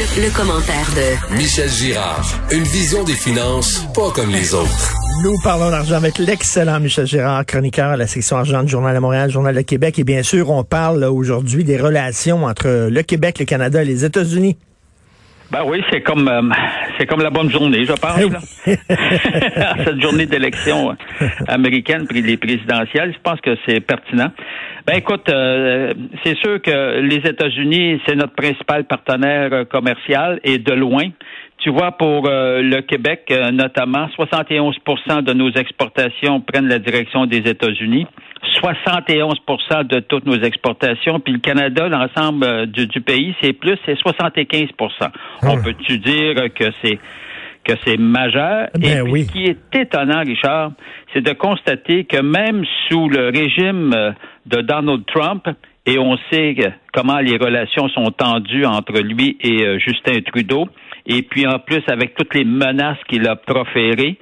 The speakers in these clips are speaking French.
Le, commentaire de Michel Girard. Une vision des finances pas comme les autres. Nous parlons d'argent avec l'excellent Michel Girard, chroniqueur à la section argent du Journal de Montréal, Journal de Québec. Et bien sûr, on parle aujourd'hui des relations entre le Québec, le Canada et les États-Unis. Ben oui, c'est comme euh, c'est comme la bonne journée, je pense. Là. Cette journée d'élection américaine puis les présidentielles, je pense que c'est pertinent. Ben écoute, euh, c'est sûr que les États-Unis, c'est notre principal partenaire commercial et de loin. Tu vois, pour euh, le Québec, notamment, 71% de nos exportations prennent la direction des États-Unis. 71% de toutes nos exportations. Puis le Canada, l'ensemble euh, du, pays, c'est plus, c'est 75% On ah. peut-tu dire que c'est que c'est majeur? Ben Et ce qui est étonnant, Richard, c'est de constater que même sous le régime euh, de Donald Trump, et on sait comment les relations sont tendues entre lui et euh, Justin Trudeau, et puis en plus avec toutes les menaces qu'il a proférées,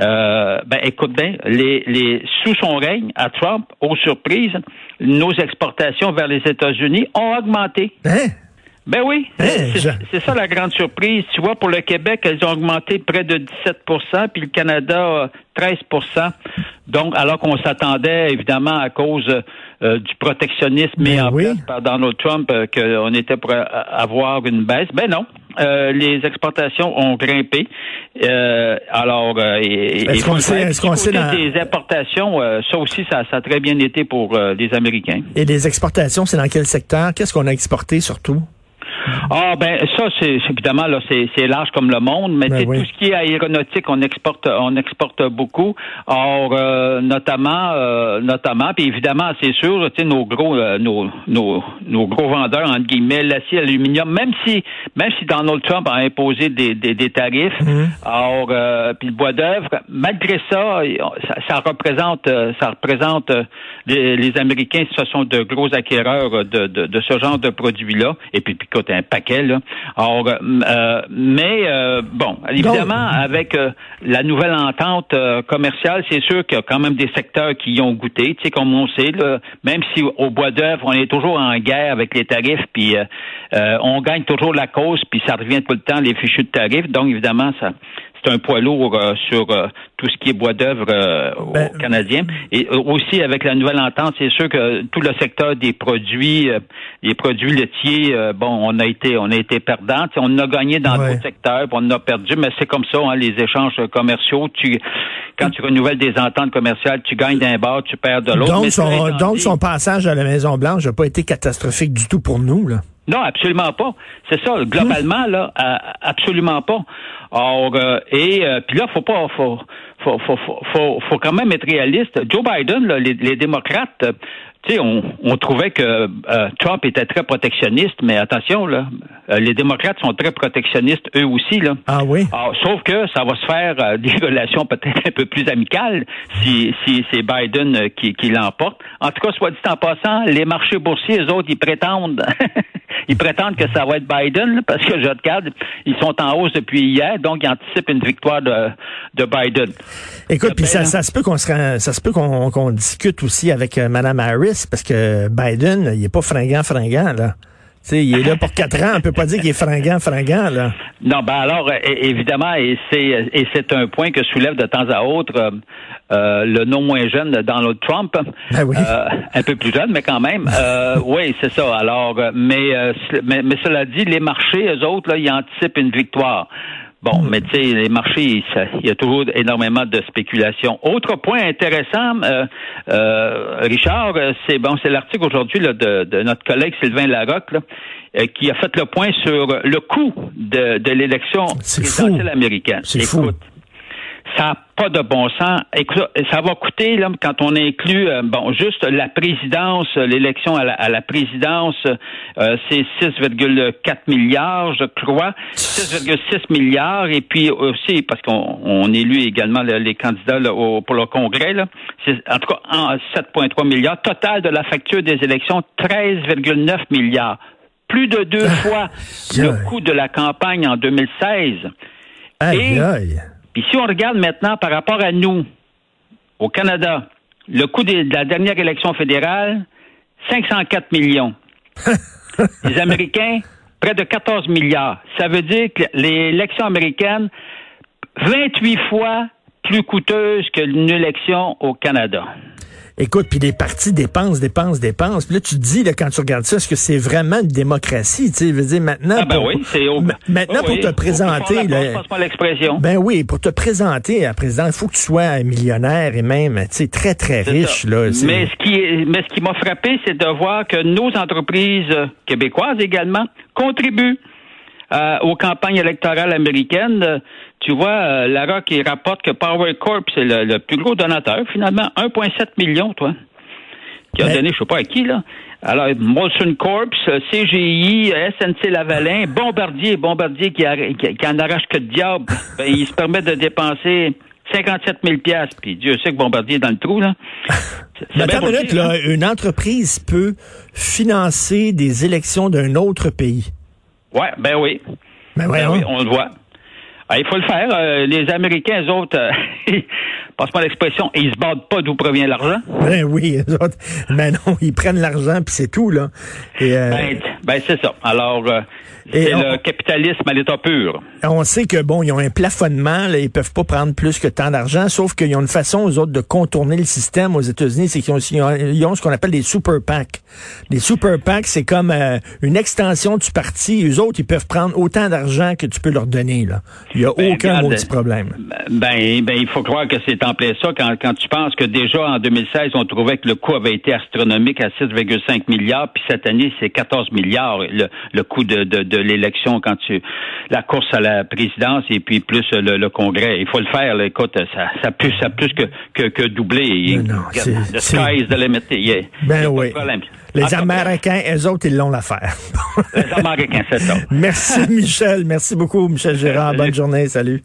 euh, ben écoute bien, les, les, sous son règne à Trump, aux surprises, nos exportations vers les États-Unis ont augmenté. Hein? Ben oui, Hein, je- c'est ça la grande surprise. Tu vois, pour le Québec, elles ont augmenté près de 17% puis le Canada, euh, 13% Donc, alors qu'on s'attendait, évidemment, à cause euh, du protectionnisme mis Ben en oui. place par Donald Trump, euh, qu'on était pour euh, avoir une baisse. Ben non. Euh, les exportations ont grimpé. Euh, alors, euh, Est-ce qu'on sait- est-ce qu'on sait dans- des importations, euh, ça aussi, ça, ça a très bien été pour euh, les Américains. Et les exportations, c'est dans quel secteur? Qu'est-ce qu'on a exporté surtout? Ah ben ça c'est évidemment là c'est large comme le monde, mais Ben oui. tout ce qui est aéronautique on exporte on exporte beaucoup. Or euh, notamment euh, notamment puis évidemment c'est sûr tu sais nos gros euh, nos, nos nos gros vendeurs entre guillemets l'acier l'aluminium même si même si Donald Trump a imposé des des, des tarifs Mhm. or euh, puis le bois d'œuvre malgré ça ça, ça représente euh, ça représente les, les Américains ce sont de gros acquéreurs de, de, de ce genre de produits là et puis puis écoute, un paquet là. Or, euh, mais euh, bon, évidemment, avec euh, la nouvelle entente euh, commerciale, c'est sûr qu'il y a quand même des secteurs qui y ont goûté. Tu sais, comme on sait, là, même si au bois d'œuvre, on est toujours en guerre avec les tarifs, puis euh, euh, on gagne toujours la cause, puis ça revient tout le temps les fichus de tarifs. Donc, évidemment, ça c'est un poids lourd euh, sur euh, tout ce qui est bois d'œuvre euh, Ben, aux Canadiens. Et euh, aussi avec la nouvelle entente, c'est sûr que tout le secteur des produits, euh, les produits laitiers, euh, bon, on a été, on a été perdant. On a gagné dans Ouais. d'autres secteurs, on a perdu, mais c'est comme ça, hein, les échanges commerciaux. Tu, quand tu renouvelles des ententes commerciales, tu gagnes d'un bord, tu perds de l'autre. Donc son, donc son passage à la Maison-Blanche n'a pas été catastrophique du tout pour nous. Là. Non, absolument pas. C'est ça. Globalement, là, euh, absolument pas. Or, euh, et euh, puis là, faut pas, faut, faut, faut, faut, faut, quand même être réaliste. Joe Biden, là, les, les démocrates, euh, tu sais, on, on trouvait que euh, Trump était très protectionniste, mais attention, là, les démocrates sont très protectionnistes eux aussi, là. Ah oui? Alors, sauf que ça va se faire des relations peut-être un peu plus amicales si, si c'est Biden qui, qui l'emporte. En tout cas, soit dit en passant, les marchés boursiers, eux autres, ils prétendent ils prétendent que ça va être Biden là, parce que je regarde, ils sont en hausse depuis hier, donc ils anticipent une victoire de, de Biden. Écoute, puis ça, Ben, ça se peut qu'on se rend- ça se peut qu'on discute aussi avec euh, Mme Harris, parce que Biden, il est pas fringant, fringant, là. Tu sais, il est là pour quatre ans. On peut pas dire qu'il est fringant, fringant, là. Non, ben alors, évidemment, et c'est et c'est un point que soulève de temps à autre euh, euh, le non moins jeune Donald Trump, Ben oui. Euh, un peu plus jeune, mais quand même. Euh, oui, c'est ça. Alors, euh, mais, euh, mais mais cela dit, les marchés, eux autres, là, ils anticipent une victoire. Bon, mais tu sais, les marchés, il y a toujours énormément de spéculation. Autre point intéressant, euh, euh, Richard, euh, c'est bon, c'est l'article aujourd'hui de, de notre collègue Sylvain Larocque là, euh, qui a fait le point sur le coût de, de l'élection présidentielle fou. américaine. C'est fou. Ça n'a pas de bon sens. Écoute, ça va coûter, là, quand on inclut, euh, bon, juste la présidence, euh, l'élection à la, à la présidence, euh, c'est 6,4 milliards, je crois. 6,6 milliards. Et puis aussi, parce qu'on on élu également là, les candidats là, au- pour le Congrès, là, c'est, en tout cas, en 7,3 milliards. Total de la facture des élections, 13,9 milliards. Plus de deux fois le coût de la campagne en 2016. Aïe, Et- aïe. Puis si on regarde maintenant par rapport à nous, au Canada, le coût de la dernière élection fédérale, 504 millions. Les Américains, près de 14 milliards. Ça veut dire que l'élection américaine, 28 fois plus coûteuse qu'une élection au Canada. Écoute, puis les partis dépensent, dépensent, dépensent. Puis là, tu te dis, là, quand tu regardes ça, est-ce que c'est vraiment une démocratie? Tu sais, veux dire, maintenant, ah ben pour, oui, c'est au... maintenant oui, pour te présenter... l'expression. Ben oui, pour te présenter à président, il faut que tu sois millionnaire et même, tu sais, très, très riche. Là, mais ce qui, mais ce qui m'a frappé, c'est de voir que nos entreprises québécoises également contribuent euh, aux campagnes électorales américaines. Tu vois, euh, Lara qui rapporte que Power Corp, c'est le, plus gros donateur, finalement, 1,7 million, toi, qui a donné, je sais pas à qui, là. Alors, Molson Corp, CGI, SNC Lavalin, Bombardier, Bombardier qui, qui, en arrache que de diable, ben, il se permet de dépenser 57 000 puis Dieu sait que Bombardier est dans le trou, là. Attends une minute, là, hein? une entreprise peut financer des élections d'un autre pays. Ouais, ben oui. Ben, ben oui, on le voit. Ah, il faut le faire. Euh, les Américains, eux autres, euh, passe-moi l'expression, ils se battent pas d'où provient l'argent. Ben oui, eux autres, ben non, ils prennent l'argent puis c'est tout, là. Et, euh, ben, ben c'est ça. Alors, euh, c'est le capitalisme à l'état pur. On sait que bon, ils ont un plafonnement, là, ils peuvent pas prendre plus que tant d'argent, sauf qu'ils ont une façon aux autres de contourner le système aux États-Unis, c'est qu'ils ont, ils ont, ce qu'on appelle des super PAC. Les super PAC, c'est comme euh, une extension du parti. Les autres, ils peuvent prendre autant d'argent que tu peux leur donner. Là. Il y a ben, aucun maudit problème. Ben, ben, il faut croire que c'est en plein ça quand, quand tu penses que déjà en 2016, on trouvait que le coût avait été astronomique à 6,5 milliards, puis cette année, c'est 14 milliards le, le coût de, de, de l'élection quand tu la course à la présidence et puis plus le, le Congrès. Il faut le faire. Là. Écoute, ça, ça plus ça plus que que, que doubler. Non, the sky is the limit. Yeah. Ben oui. Les Américains, eux autres, ils l'ont l'affaire. Les Américains, c'est ça. Merci, Michel. Merci beaucoup, Michel Gérard. Bonne journée. Salut.